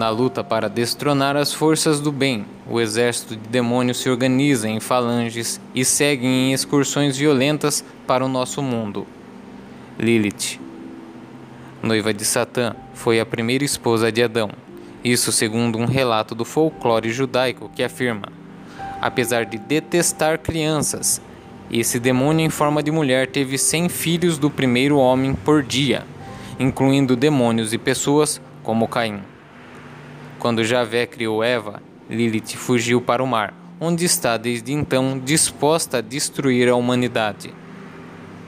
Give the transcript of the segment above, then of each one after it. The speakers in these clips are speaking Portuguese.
Na luta para destronar as forças do bem, o exército de demônios se organiza em falanges e segue em excursões violentas para o nosso mundo. Lilith, noiva de Satã, foi a primeira esposa de Adão. Isso segundo um relato do folclore judaico que afirma: apesar de detestar crianças, esse demônio em forma de mulher teve cem filhos do primeiro homem por dia, incluindo demônios e pessoas como Caim. Quando Javé criou Eva, Lilith fugiu para o mar, onde está desde então disposta a destruir a humanidade.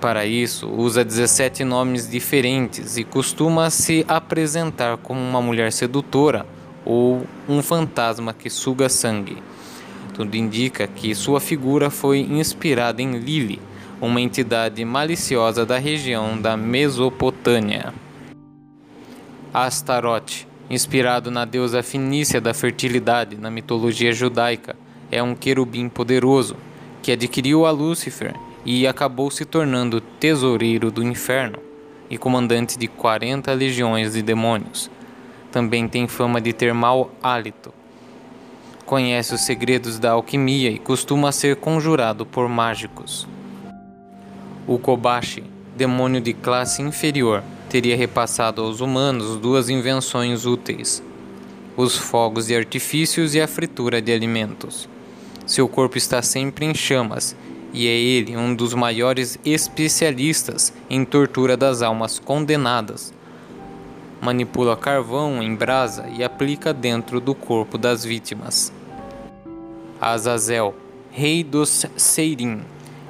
Para isso, usa 17 nomes diferentes e costuma se apresentar como uma mulher sedutora ou um fantasma que suga sangue. Tudo indica que sua figura foi inspirada em Lili, uma entidade maliciosa da região da Mesopotâmia. Astarote inspirado na deusa fenícia da fertilidade na mitologia judaica, é um querubim poderoso que adquiriu a Lúcifer e acabou se tornando tesoureiro do inferno e comandante de 40 legiões de demônios. Também tem fama de ter mau hálito. Conhece os segredos da alquimia e costuma ser conjurado por mágicos. O Kobashi, demônio de classe inferior, teria repassado aos humanos duas invenções úteis: os fogos de artifícios e a fritura de alimentos. Seu corpo está sempre em chamas e é ele um dos maiores especialistas em tortura das almas condenadas. Manipula carvão em brasa e aplica dentro do corpo das vítimas. Azazel, rei dos Seirim,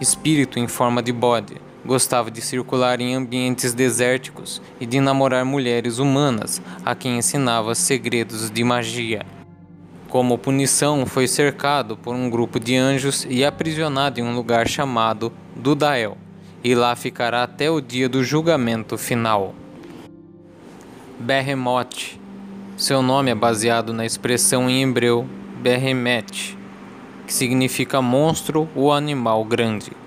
espírito em forma de bode, Gostava de circular em ambientes desérticos e de namorar mulheres humanas a quem ensinava segredos de magia. Como punição, foi cercado por um grupo de anjos e aprisionado em um lugar chamado Dudael, e lá ficará até o dia do julgamento final. Behemoth. Seu nome é baseado na expressão em hebreu Behemet, que significa monstro ou animal grande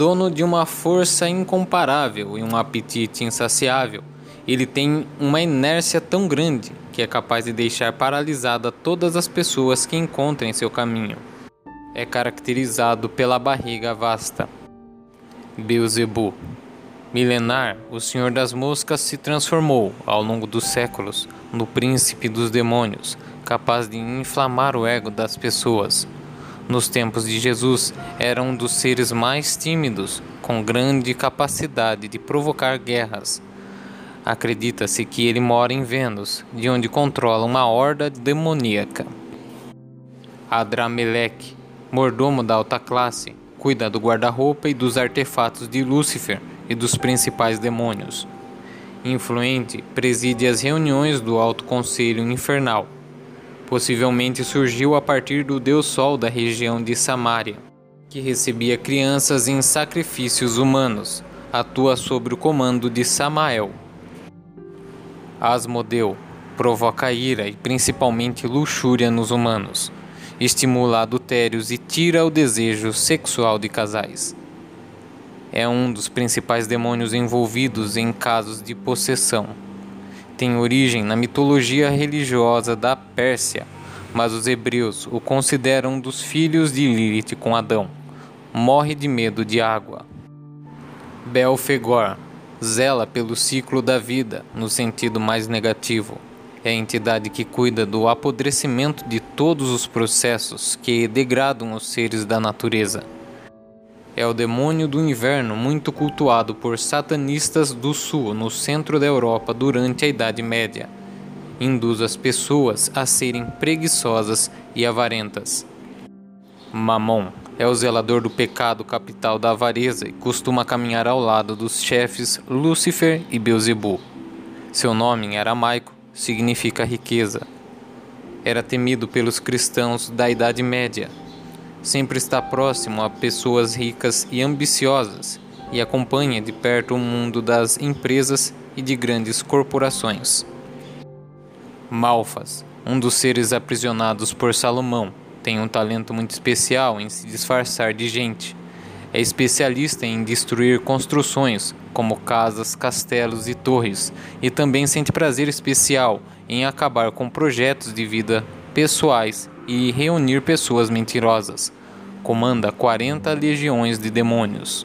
dono de uma força incomparável e um apetite insaciável. Ele tem uma inércia tão grande que é capaz de deixar paralisada todas as pessoas que encontra em seu caminho. É caracterizado pela barriga vasta. Beelzebub. Milenar, o Senhor das Moscas se transformou, ao longo dos séculos, no príncipe dos demônios, capaz de inflamar o ego das pessoas, nos tempos de Jesus, era um dos seres mais tímidos, com grande capacidade de provocar guerras. Acredita-se que ele mora em Vênus, de onde controla uma horda demoníaca. Adramelech, mordomo da alta classe, cuida do guarda-roupa e dos artefatos de Lúcifer e dos principais demônios. Influente, preside as reuniões do Alto Conselho Infernal possivelmente surgiu a partir do deus Sol da região de Samária, que recebia crianças em sacrifícios humanos. Atua sob o comando de Samael. Asmodeu provoca ira e principalmente luxúria nos humanos, estimula adultérios e tira o desejo sexual de casais. É um dos principais demônios envolvidos em casos de possessão tem origem na mitologia religiosa da Pérsia, mas os hebreus o consideram um dos filhos de Lilith com Adão. Morre de medo de água. Belfegor zela pelo ciclo da vida, no sentido mais negativo. É a entidade que cuida do apodrecimento de todos os processos que degradam os seres da natureza é o demônio do inverno muito cultuado por satanistas do sul no centro da Europa durante a Idade Média. Induz as pessoas a serem preguiçosas e avarentas. Mamon é o zelador do pecado capital da avareza e costuma caminhar ao lado dos chefes Lúcifer e Beelzebub. Seu nome em aramaico significa riqueza. Era temido pelos cristãos da Idade Média sempre está próximo a pessoas ricas e ambiciosas e acompanha de perto o mundo das empresas e de grandes corporações. Malfas, um dos seres aprisionados por Salomão, tem um talento muito especial em se disfarçar de gente. É especialista em destruir construções, como casas, castelos e torres, e também sente prazer especial em acabar com projetos de vida pessoais e reunir pessoas mentirosas. Comanda 40 legiões de demônios.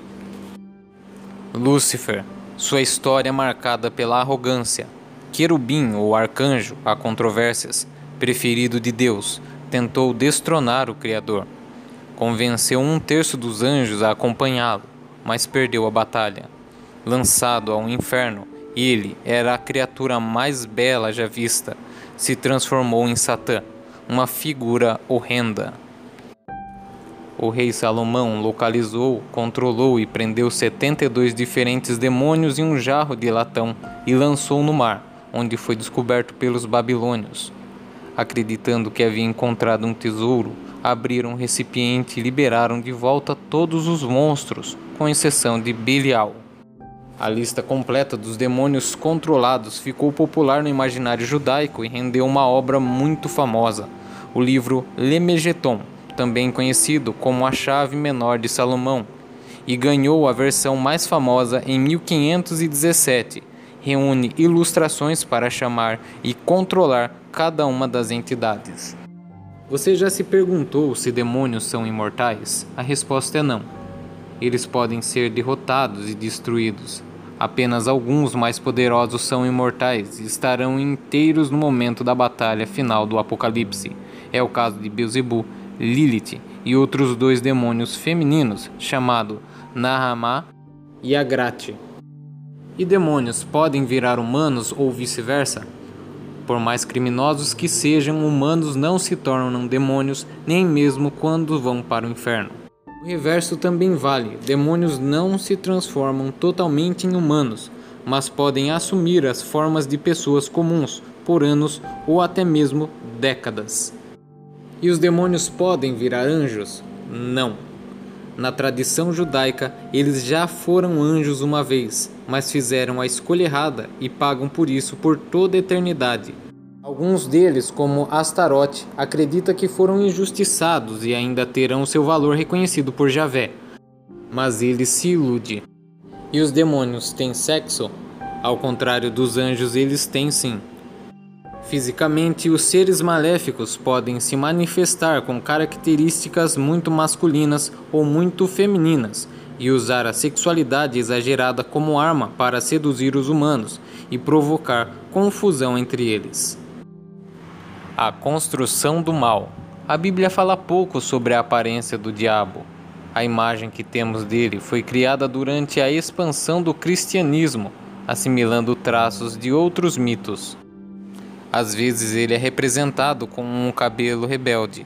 Lúcifer, sua história é marcada pela arrogância. Querubim ou arcanjo, há controvérsias, preferido de Deus, tentou destronar o Criador. Convenceu um terço dos anjos a acompanhá-lo, mas perdeu a batalha. Lançado ao inferno, ele era a criatura mais bela já vista. Se transformou em Satã, uma figura horrenda. O rei Salomão localizou, controlou e prendeu 72 diferentes demônios em um jarro de latão e lançou no mar, onde foi descoberto pelos babilônios. Acreditando que havia encontrado um tesouro, abriram o recipiente e liberaram de volta todos os monstros, com exceção de Belial. A lista completa dos demônios controlados ficou popular no imaginário judaico e rendeu uma obra muito famosa, o livro Lemegeton, também conhecido como a Chave Menor de Salomão, e ganhou a versão mais famosa em 1517. Reúne ilustrações para chamar e controlar cada uma das entidades. Você já se perguntou se demônios são imortais? A resposta é não. Eles podem ser derrotados e destruídos. Apenas alguns mais poderosos são imortais e estarão inteiros no momento da batalha final do Apocalipse. É o caso de Beelzebub, Lilith e outros dois demônios femininos, chamado Nahamá e Agrate. E demônios podem virar humanos ou vice-versa? Por mais criminosos que sejam, humanos não se tornam demônios nem mesmo quando vão para o inferno. O reverso também vale: demônios não se transformam totalmente em humanos, mas podem assumir as formas de pessoas comuns por anos ou até mesmo décadas. E os demônios podem virar anjos? Não. Na tradição judaica, eles já foram anjos uma vez, mas fizeram a escolha errada e pagam por isso por toda a eternidade. Alguns deles, como Astarote, acredita que foram injustiçados e ainda terão seu valor reconhecido por Javé. Mas ele se ilude. E os demônios têm sexo? Ao contrário dos anjos, eles têm sim. Fisicamente, os seres maléficos podem se manifestar com características muito masculinas ou muito femininas e usar a sexualidade exagerada como arma para seduzir os humanos e provocar confusão entre eles. A construção do mal. A Bíblia fala pouco sobre a aparência do diabo. A imagem que temos dele foi criada durante a expansão do cristianismo, assimilando traços de outros mitos. Às vezes ele é representado com um cabelo rebelde.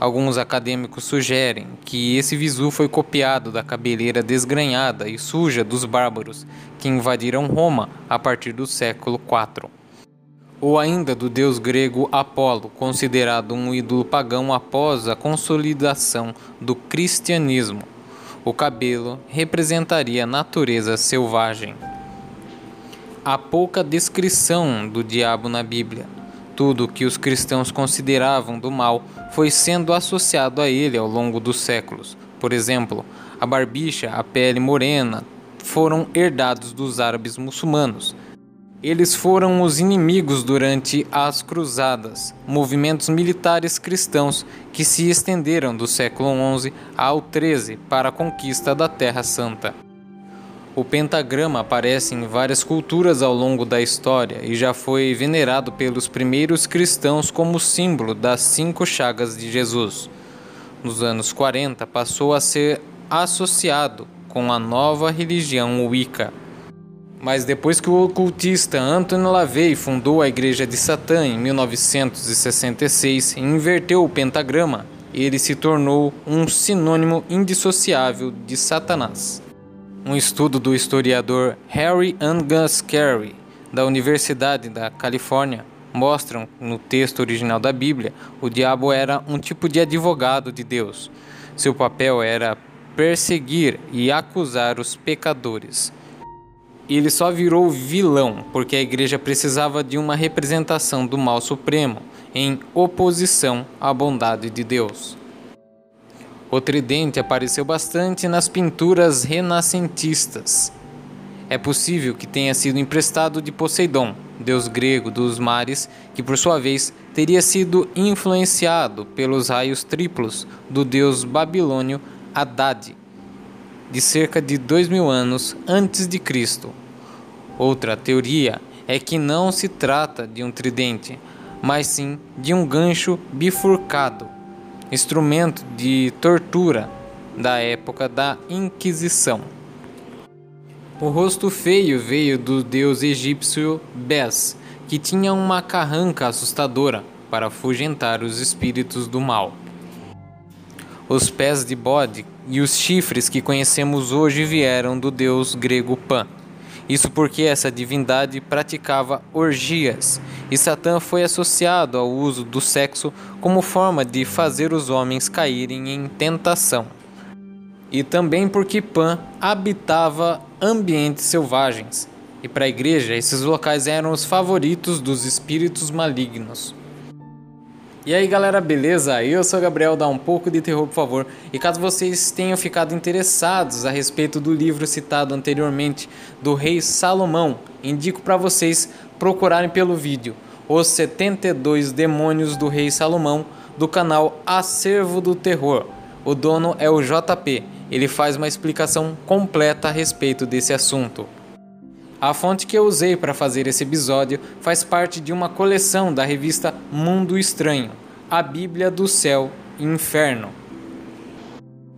Alguns acadêmicos sugerem que esse visu foi copiado da cabeleira desgrenhada e suja dos bárbaros que invadiram Roma a partir do século IV. Ou ainda do deus grego Apolo, considerado um ídolo pagão após a consolidação do cristianismo. O cabelo representaria a natureza selvagem. Há pouca descrição do diabo na Bíblia. Tudo o que os cristãos consideravam do mal foi sendo associado a ele ao longo dos séculos. Por exemplo, a barbicha, a pele morena, foram herdados dos árabes muçulmanos. Eles foram os inimigos durante as Cruzadas, movimentos militares cristãos que se estenderam do século XI ao XIII para a conquista da Terra Santa. O pentagrama aparece em várias culturas ao longo da história e já foi venerado pelos primeiros cristãos como símbolo das cinco chagas de Jesus. Nos anos 40, passou a ser associado com a nova religião Wicca. Mas depois que o ocultista Anthony LaVey fundou a Igreja de Satã em 1966 e inverteu o pentagrama, ele se tornou um sinônimo indissociável de Satanás. Um estudo do historiador Harry Angus Carey, da Universidade da Califórnia, mostram no texto original da Bíblia o diabo era um tipo de advogado de Deus. Seu papel era perseguir e acusar os pecadores. Ele só virou vilão porque a igreja precisava de uma representação do mal supremo em oposição à bondade de Deus. O tridente apareceu bastante nas pinturas renascentistas. É possível que tenha sido emprestado de Poseidon, deus grego dos mares, que por sua vez teria sido influenciado pelos raios triplos do deus babilônio Haddad, de cerca de dois mil anos antes de Cristo. Outra teoria é que não se trata de um tridente, mas sim de um gancho bifurcado instrumento de tortura da época da Inquisição. O rosto feio veio do deus egípcio Bes, que tinha uma carranca assustadora para afugentar os espíritos do mal. Os pés de bode e os chifres que conhecemos hoje vieram do deus grego Pan. Isso porque essa divindade praticava orgias e Satã foi associado ao uso do sexo como forma de fazer os homens caírem em tentação. E também porque Pan habitava ambientes selvagens, e para a igreja esses locais eram os favoritos dos espíritos malignos. E aí galera, beleza? Eu sou o Gabriel, dá um pouco de terror por favor. E caso vocês tenham ficado interessados a respeito do livro citado anteriormente do rei Salomão, indico para vocês procurarem pelo vídeo Os 72 Demônios do Rei Salomão do canal Acervo do Terror. O dono é o JP. Ele faz uma explicação completa a respeito desse assunto. A fonte que eu usei para fazer esse episódio faz parte de uma coleção da revista Mundo Estranho, a Bíblia do Céu e Inferno.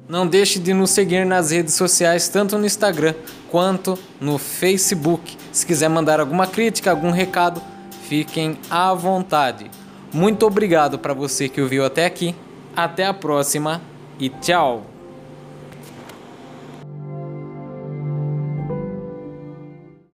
Não deixe de nos seguir nas redes sociais, tanto no Instagram quanto no Facebook. Se quiser mandar alguma crítica, algum recado, fiquem à vontade. Muito obrigado para você que ouviu até aqui. Até a próxima e tchau!